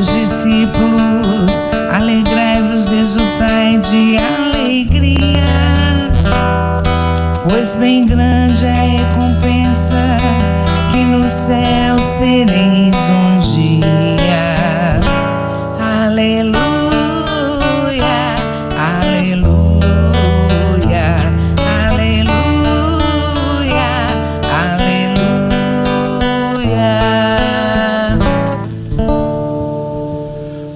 seus discípulos, alegrai-vos, exultai de alegria, pois bem grande é a recompensa que nos céus tereis um dia.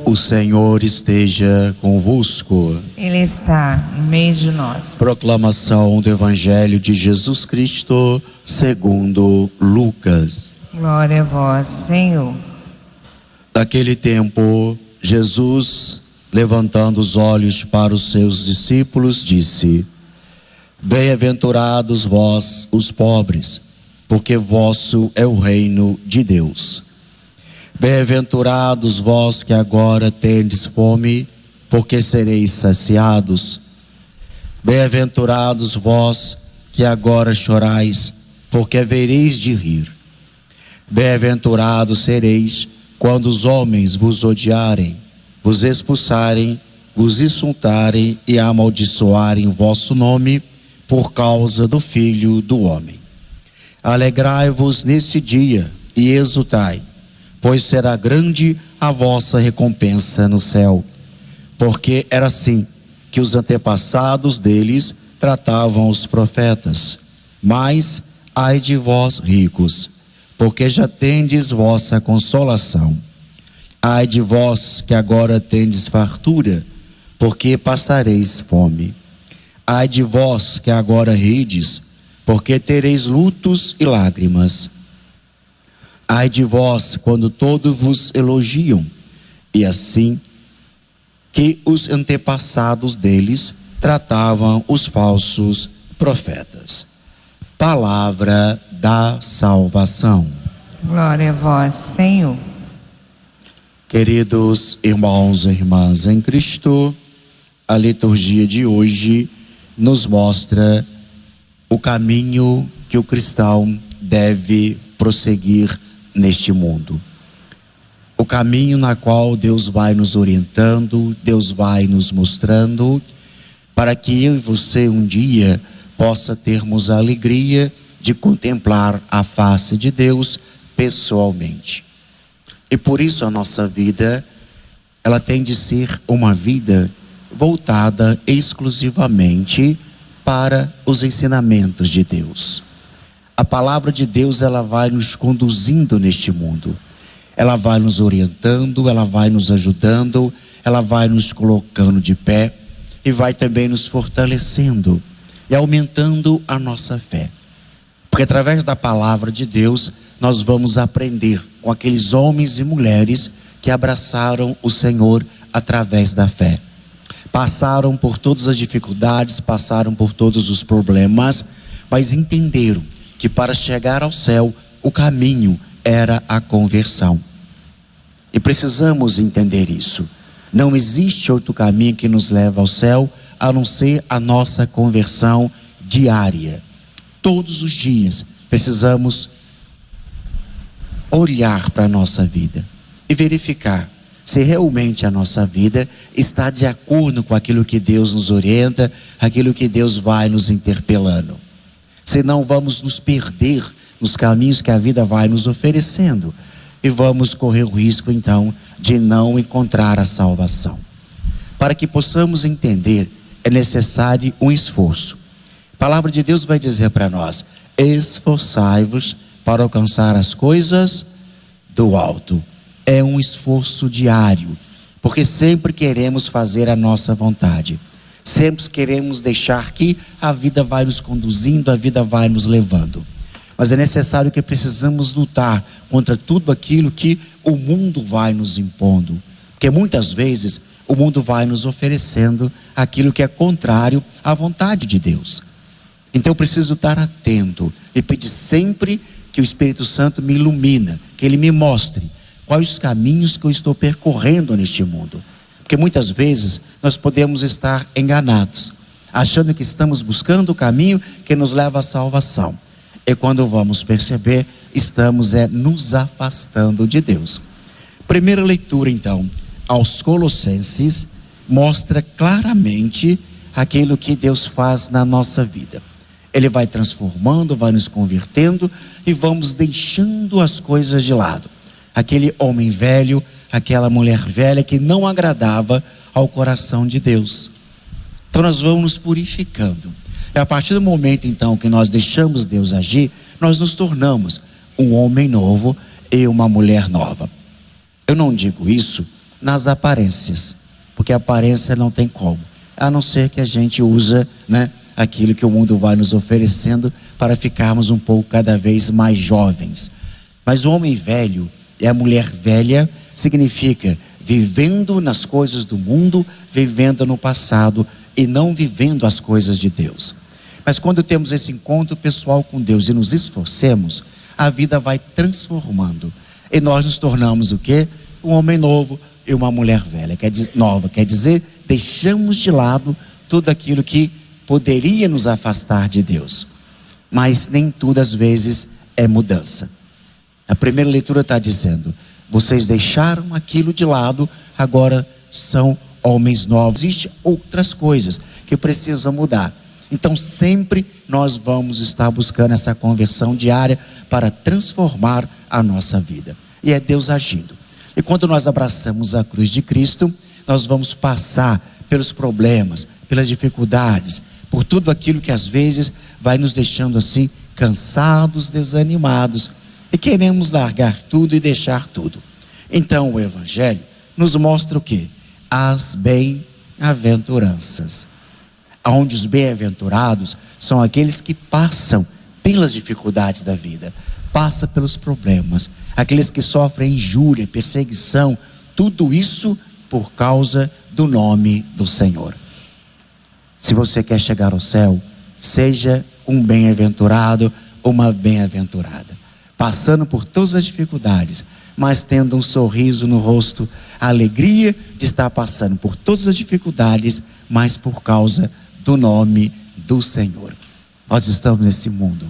O Senhor esteja convosco. Ele está no meio de nós. Proclamação do Evangelho de Jesus Cristo, segundo Lucas. Glória a vós, Senhor. Naquele tempo, Jesus, levantando os olhos para os seus discípulos, disse: Bem-aventurados vós, os pobres, porque vosso é o reino de Deus. Bem-aventurados vós que agora tendes fome, porque sereis saciados. Bem-aventurados vós que agora chorais, porque havereis de rir. Bem-aventurados sereis quando os homens vos odiarem, vos expulsarem, vos insultarem e amaldiçoarem vosso nome por causa do Filho do Homem. Alegrai-vos nesse dia e exultai pois será grande a vossa recompensa no céu. Porque era assim que os antepassados deles tratavam os profetas. Mas ai de vós, ricos, porque já tendes vossa consolação. Ai de vós que agora tendes fartura, porque passareis fome. Ai de vós que agora rides, porque tereis lutos e lágrimas. Ai de vós, quando todos vos elogiam, e assim que os antepassados deles tratavam os falsos profetas. Palavra da salvação. Glória a vós, Senhor. Queridos irmãos e irmãs em Cristo, a liturgia de hoje nos mostra o caminho que o cristão deve prosseguir neste mundo. O caminho na qual Deus vai nos orientando, Deus vai nos mostrando, para que eu e você um dia possa termos a alegria de contemplar a face de Deus pessoalmente. E por isso a nossa vida, ela tem de ser uma vida voltada exclusivamente para os ensinamentos de Deus. A palavra de Deus ela vai nos conduzindo neste mundo. Ela vai nos orientando, ela vai nos ajudando, ela vai nos colocando de pé e vai também nos fortalecendo e aumentando a nossa fé. Porque através da palavra de Deus nós vamos aprender com aqueles homens e mulheres que abraçaram o Senhor através da fé. Passaram por todas as dificuldades, passaram por todos os problemas, mas entenderam que para chegar ao céu o caminho era a conversão. E precisamos entender isso. Não existe outro caminho que nos leva ao céu a não ser a nossa conversão diária. Todos os dias precisamos olhar para a nossa vida e verificar se realmente a nossa vida está de acordo com aquilo que Deus nos orienta, aquilo que Deus vai nos interpelando senão vamos nos perder nos caminhos que a vida vai nos oferecendo e vamos correr o risco então de não encontrar a salvação. Para que possamos entender, é necessário um esforço. A palavra de Deus vai dizer para nós: esforçai-vos para alcançar as coisas do alto. É um esforço diário, porque sempre queremos fazer a nossa vontade. Sempre queremos deixar que a vida vai nos conduzindo, a vida vai nos levando. Mas é necessário que precisamos lutar contra tudo aquilo que o mundo vai nos impondo. Porque muitas vezes o mundo vai nos oferecendo aquilo que é contrário à vontade de Deus. Então eu preciso estar atento e pedir sempre que o Espírito Santo me ilumina, que ele me mostre quais os caminhos que eu estou percorrendo neste mundo. Porque muitas vezes nós podemos estar enganados, achando que estamos buscando o caminho que nos leva à salvação. E quando vamos perceber, estamos é nos afastando de Deus. Primeira leitura, então, aos Colossenses, mostra claramente aquilo que Deus faz na nossa vida. Ele vai transformando, vai nos convertendo e vamos deixando as coisas de lado. Aquele homem velho, aquela mulher velha que não agradava ao coração de Deus. Então nós vamos nos purificando. E a partir do momento então que nós deixamos Deus agir, nós nos tornamos um homem novo e uma mulher nova. Eu não digo isso nas aparências, porque a aparência não tem como, a não ser que a gente usa, né, aquilo que o mundo vai nos oferecendo para ficarmos um pouco cada vez mais jovens. Mas o homem velho e a mulher velha significa vivendo nas coisas do mundo, vivendo no passado e não vivendo as coisas de Deus. Mas quando temos esse encontro pessoal com Deus e nos esforcemos, a vida vai transformando. E nós nos tornamos o quê? Um homem novo e uma mulher velha, quer dizer, nova. Quer dizer, deixamos de lado tudo aquilo que poderia nos afastar de Deus. Mas nem tudo às vezes é mudança. A primeira leitura está dizendo: vocês deixaram aquilo de lado, agora são homens novos. Existem outras coisas que precisam mudar. Então, sempre nós vamos estar buscando essa conversão diária para transformar a nossa vida. E é Deus agindo. E quando nós abraçamos a cruz de Cristo, nós vamos passar pelos problemas, pelas dificuldades, por tudo aquilo que às vezes vai nos deixando assim cansados, desanimados e queremos largar tudo e deixar tudo. Então o Evangelho nos mostra o que? As bem-aventuranças. Onde os bem-aventurados são aqueles que passam pelas dificuldades da vida, passam pelos problemas, aqueles que sofrem injúria, perseguição, tudo isso por causa do nome do Senhor. Se você quer chegar ao céu, seja um bem-aventurado, uma bem-aventurada, passando por todas as dificuldades, mas tendo um sorriso no rosto, a alegria de estar passando por todas as dificuldades, mas por causa do nome do Senhor. Nós estamos nesse mundo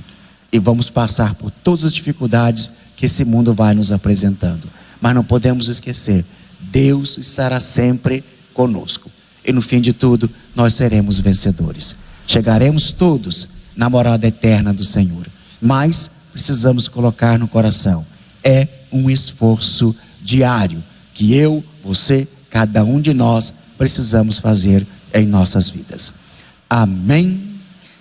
e vamos passar por todas as dificuldades que esse mundo vai nos apresentando, mas não podemos esquecer: Deus estará sempre conosco e no fim de tudo nós seremos vencedores. Chegaremos todos na morada eterna do Senhor. Mas precisamos colocar no coração: é um esforço diário que eu, você, cada um de nós precisamos fazer em nossas vidas. Amém.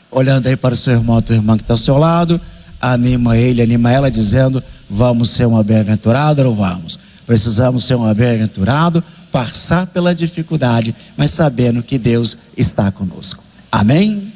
Olhando aí para o seu irmão, tua irmã que está ao seu lado, anima ele, anima ela, dizendo: Vamos ser uma bem-aventurada ou vamos? Precisamos ser um bem-aventurado, passar pela dificuldade, mas sabendo que Deus está conosco. Amém?